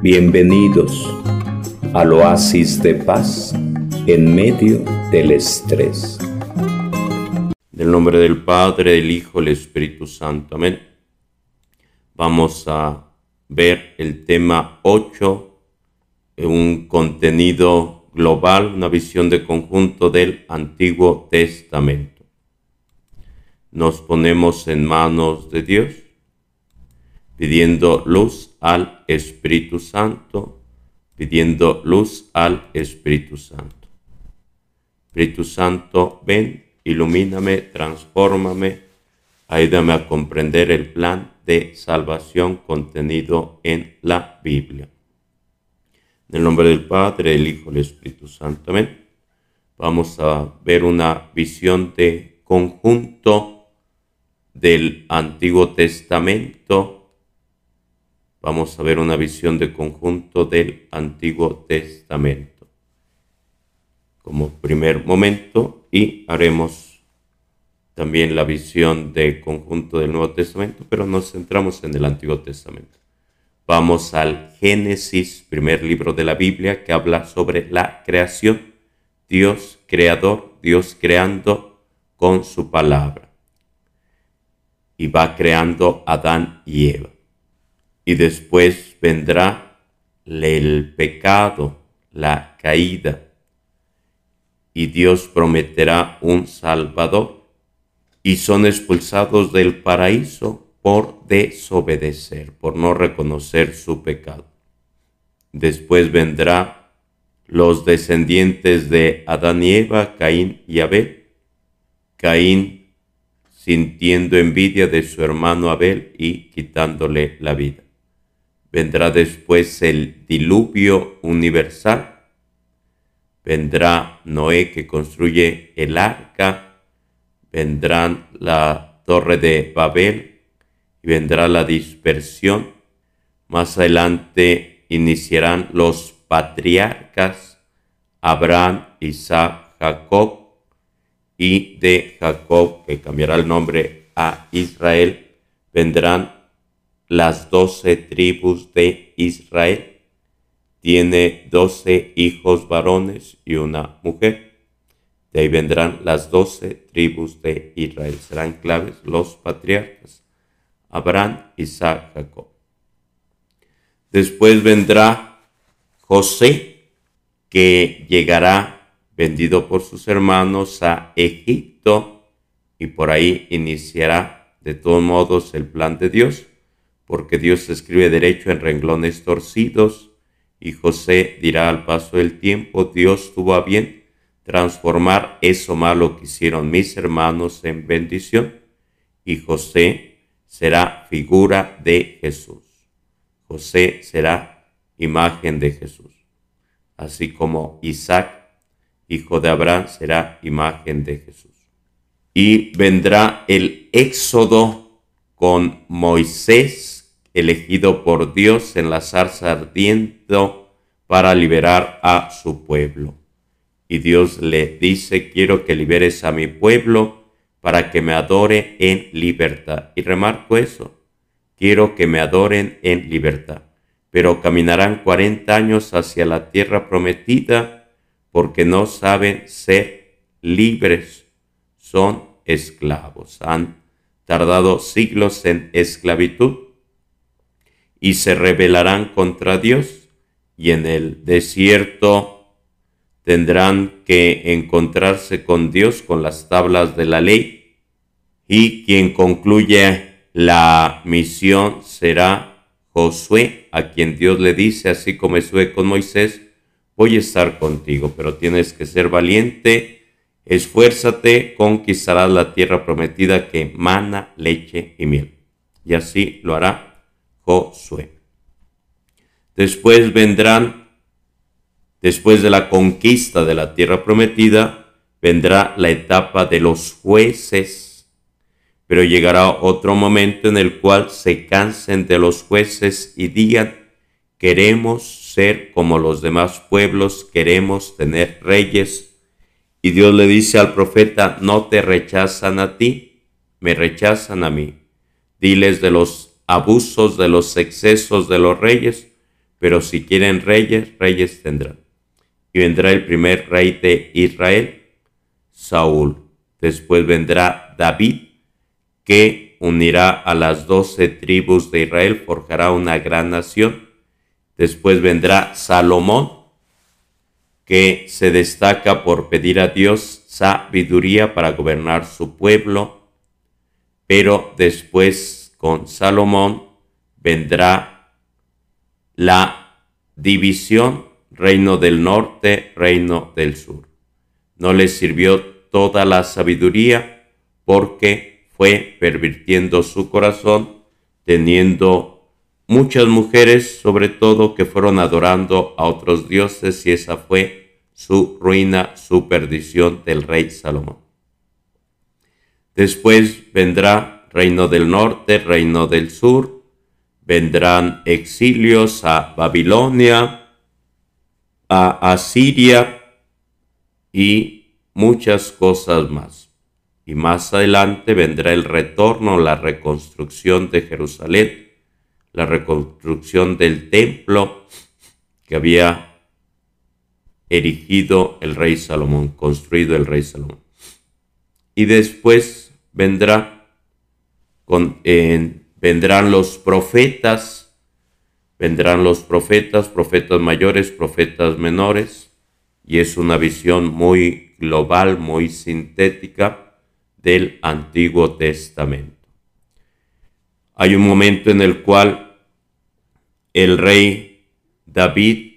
Bienvenidos al oasis de paz en medio del estrés. Del nombre del Padre, del Hijo, del Espíritu Santo. Amén. Vamos a ver el tema 8, un contenido global, una visión de conjunto del Antiguo Testamento. Nos ponemos en manos de Dios pidiendo luz al Espíritu Santo, pidiendo luz al Espíritu Santo. Espíritu Santo, ven, ilumíname, transfórmame, ayúdame a comprender el plan de salvación contenido en la Biblia. En el nombre del Padre, del Hijo y del Espíritu Santo. Amén. Vamos a ver una visión de conjunto del Antiguo Testamento vamos a ver una visión de conjunto del Antiguo Testamento como primer momento y haremos también la visión de conjunto del Nuevo Testamento, pero nos centramos en el Antiguo Testamento. Vamos al Génesis, primer libro de la Biblia, que habla sobre la creación. Dios creador, Dios creando con su palabra. Y va creando Adán y Eva y después vendrá el pecado, la caída, y Dios prometerá un Salvador, y son expulsados del paraíso por desobedecer, por no reconocer su pecado. Después vendrá los descendientes de Adán y Eva, Caín y Abel. Caín sintiendo envidia de su hermano Abel y quitándole la vida. Vendrá después el diluvio universal. Vendrá Noé que construye el arca. Vendrán la torre de Babel y vendrá la dispersión. Más adelante iniciarán los patriarcas Abraham, Isaac, Jacob y de Jacob, que cambiará el nombre a Israel, vendrán las doce tribus de Israel. Tiene doce hijos varones y una mujer. De ahí vendrán las doce tribus de Israel. Serán claves los patriarcas. Abraham, Isaac, Jacob. Después vendrá José, que llegará vendido por sus hermanos a Egipto y por ahí iniciará de todos modos el plan de Dios porque Dios escribe derecho en renglones torcidos, y José dirá al paso del tiempo, Dios tuvo a bien transformar eso malo que hicieron mis hermanos en bendición, y José será figura de Jesús. José será imagen de Jesús, así como Isaac, hijo de Abraham, será imagen de Jesús. Y vendrá el éxodo con Moisés, elegido por Dios en la zarza ardiendo para liberar a su pueblo. Y Dios le dice, quiero que liberes a mi pueblo para que me adore en libertad. Y remarco eso, quiero que me adoren en libertad. Pero caminarán cuarenta años hacia la tierra prometida porque no saben ser libres, son esclavos. Han tardado siglos en esclavitud y se rebelarán contra Dios y en el desierto tendrán que encontrarse con Dios con las tablas de la ley y quien concluye la misión será Josué, a quien Dios le dice, así como estuve con Moisés, voy a estar contigo, pero tienes que ser valiente, esfuérzate, conquistarás la tierra prometida que mana leche y miel. Y así lo hará Después vendrán, después de la conquista de la tierra prometida, vendrá la etapa de los jueces, pero llegará otro momento en el cual se cansen de los jueces y digan, queremos ser como los demás pueblos, queremos tener reyes. Y Dios le dice al profeta, no te rechazan a ti, me rechazan a mí. Diles de los abusos de los excesos de los reyes, pero si quieren reyes, reyes tendrán. Y vendrá el primer rey de Israel, Saúl. Después vendrá David, que unirá a las doce tribus de Israel, forjará una gran nación. Después vendrá Salomón, que se destaca por pedir a Dios sabiduría para gobernar su pueblo, pero después con Salomón vendrá la división, reino del norte, reino del sur. No le sirvió toda la sabiduría porque fue pervirtiendo su corazón, teniendo muchas mujeres, sobre todo, que fueron adorando a otros dioses y esa fue su ruina, su perdición del rey Salomón. Después vendrá reino del norte, reino del sur, vendrán exilios a Babilonia, a Asiria y muchas cosas más. Y más adelante vendrá el retorno, la reconstrucción de Jerusalén, la reconstrucción del templo que había erigido el rey Salomón, construido el rey Salomón. Y después vendrá vendrán los profetas, vendrán los profetas, profetas mayores, profetas menores, y es una visión muy global, muy sintética del Antiguo Testamento. Hay un momento en el cual el rey David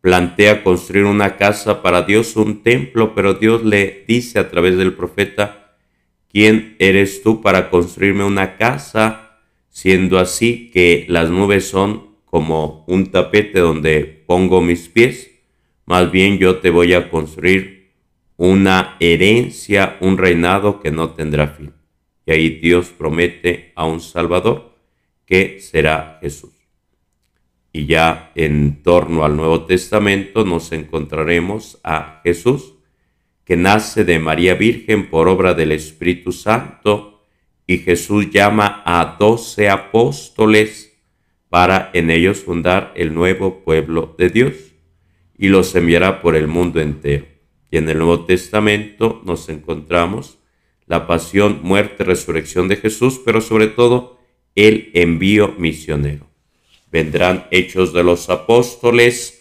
plantea construir una casa para Dios, un templo, pero Dios le dice a través del profeta, ¿quién eres tú para construirme una casa? siendo así que las nubes son como un tapete donde pongo mis pies, más bien yo te voy a construir una herencia, un reinado que no tendrá fin. Y ahí Dios promete a un Salvador que será Jesús. Y ya en torno al Nuevo Testamento nos encontraremos a Jesús, que nace de María Virgen por obra del Espíritu Santo, y Jesús llama a doce apóstoles para en ellos fundar el nuevo pueblo de Dios y los enviará por el mundo entero. Y en el Nuevo Testamento nos encontramos la pasión, muerte, resurrección de Jesús, pero sobre todo el envío misionero. Vendrán hechos de los apóstoles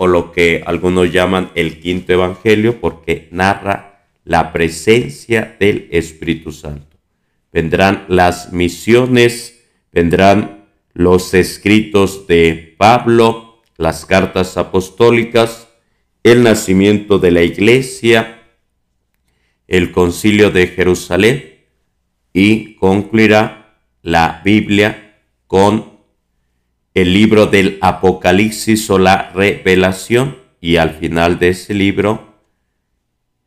o lo que algunos llaman el quinto evangelio porque narra la presencia del Espíritu Santo. Vendrán las misiones, vendrán los escritos de Pablo, las cartas apostólicas, el nacimiento de la iglesia, el concilio de Jerusalén y concluirá la Biblia con el libro del Apocalipsis o la revelación y al final de ese libro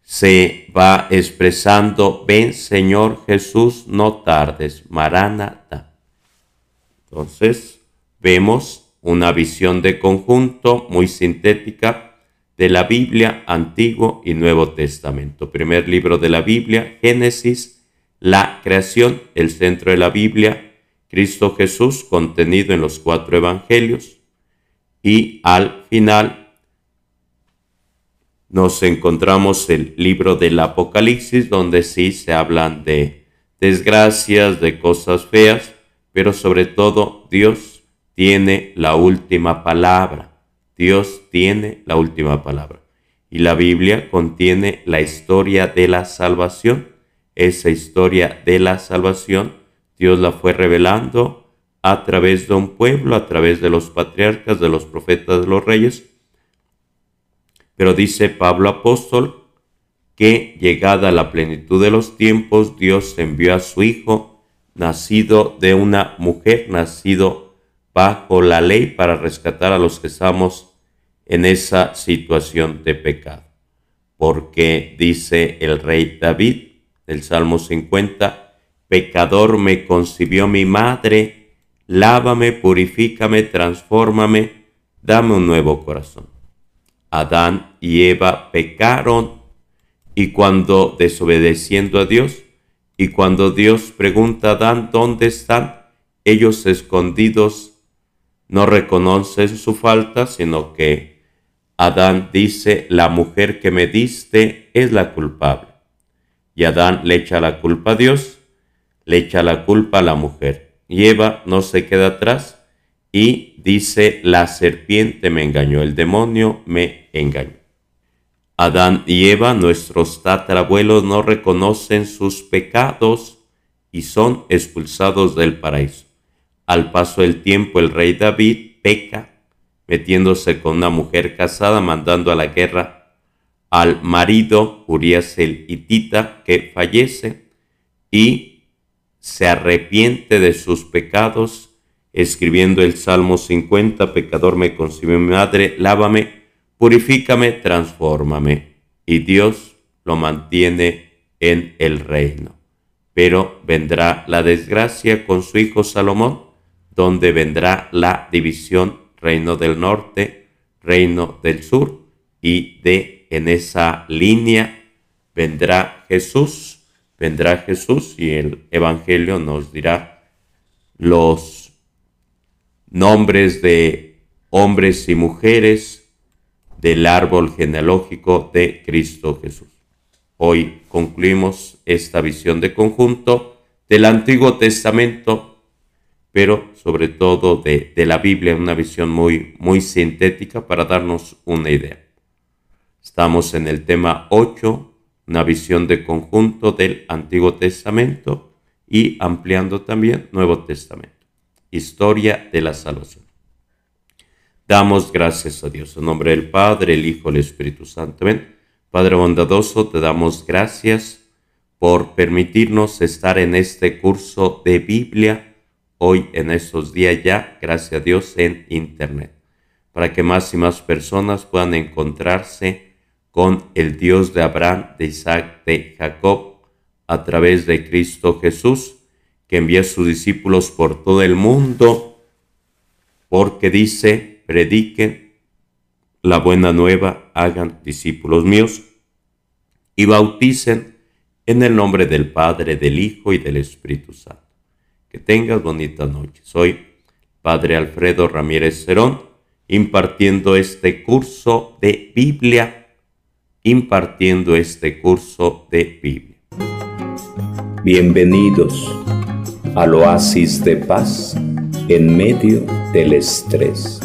se va expresando, ven Señor Jesús, no tardes, Maranata. Entonces, vemos una visión de conjunto muy sintética de la Biblia, Antiguo y Nuevo Testamento. Primer libro de la Biblia, Génesis, la creación, el centro de la Biblia, Cristo Jesús, contenido en los cuatro evangelios. Y al final, nos encontramos el libro del Apocalipsis, donde sí se hablan de desgracias, de cosas feas, pero sobre todo Dios tiene la última palabra. Dios tiene la última palabra. Y la Biblia contiene la historia de la salvación. Esa historia de la salvación, Dios la fue revelando a través de un pueblo, a través de los patriarcas, de los profetas, de los reyes, pero dice Pablo apóstol que llegada la plenitud de los tiempos, Dios envió a su Hijo, nacido de una mujer, nacido bajo la ley, para rescatar a los que estamos en esa situación de pecado. Porque dice el rey David, el Salmo 50, pecador me concibió mi madre, lávame, purifícame, transfórmame, dame un nuevo corazón. Adán y Eva pecaron y cuando desobedeciendo a Dios y cuando Dios pregunta a Adán dónde están, ellos escondidos no reconoce su falta, sino que Adán dice, la mujer que me diste es la culpable. Y Adán le echa la culpa a Dios, le echa la culpa a la mujer. Y Eva no se queda atrás y dice, la serpiente me engañó, el demonio me engañó. Adán y Eva, nuestros tatarabuelos, no reconocen sus pecados y son expulsados del paraíso. Al paso del tiempo, el rey David peca, metiéndose con una mujer casada, mandando a la guerra al marido Urias el hitita, que fallece y se arrepiente de sus pecados, escribiendo el Salmo 50, pecador me concibió mi madre, lávame, purifícame, transfórmame. Y Dios lo mantiene en el reino. Pero vendrá la desgracia con su hijo Salomón, donde vendrá la división reino del norte, reino del sur, y de en esa línea vendrá Jesús, vendrá Jesús y el Evangelio nos dirá los nombres de hombres y mujeres del árbol genealógico de Cristo Jesús. Hoy concluimos esta visión de conjunto del Antiguo Testamento pero sobre todo de, la Biblia, una visión muy, muy sintética para darnos una idea. Estamos en el tema 8, una visión de conjunto del Antiguo Testamento y ampliando también Nuevo Testamento. Historia de la salvación. Damos gracias a Dios. En nombre del Padre, el Hijo, el Espíritu Santo. Padre bondadoso, te damos gracias por permitirnos estar en este curso de Biblia hoy en estos días ya, gracias a Dios, en Internet, para que más y más personas puedan encontrarse con el Dios de Abraham, de Isaac, de Jacob, a través de Cristo Jesús, que envía a sus discípulos por todo el mundo, porque dice, prediquen la buena nueva, hagan discípulos míos y bauticen en el nombre del Padre, del Hijo y del Espíritu Santo. Que tengas bonita noche. Soy Padre Alfredo Ramírez Cerón, impartiendo este curso de Biblia, impartiendo este curso de Biblia. Bienvenidos al oasis de paz en medio del estrés.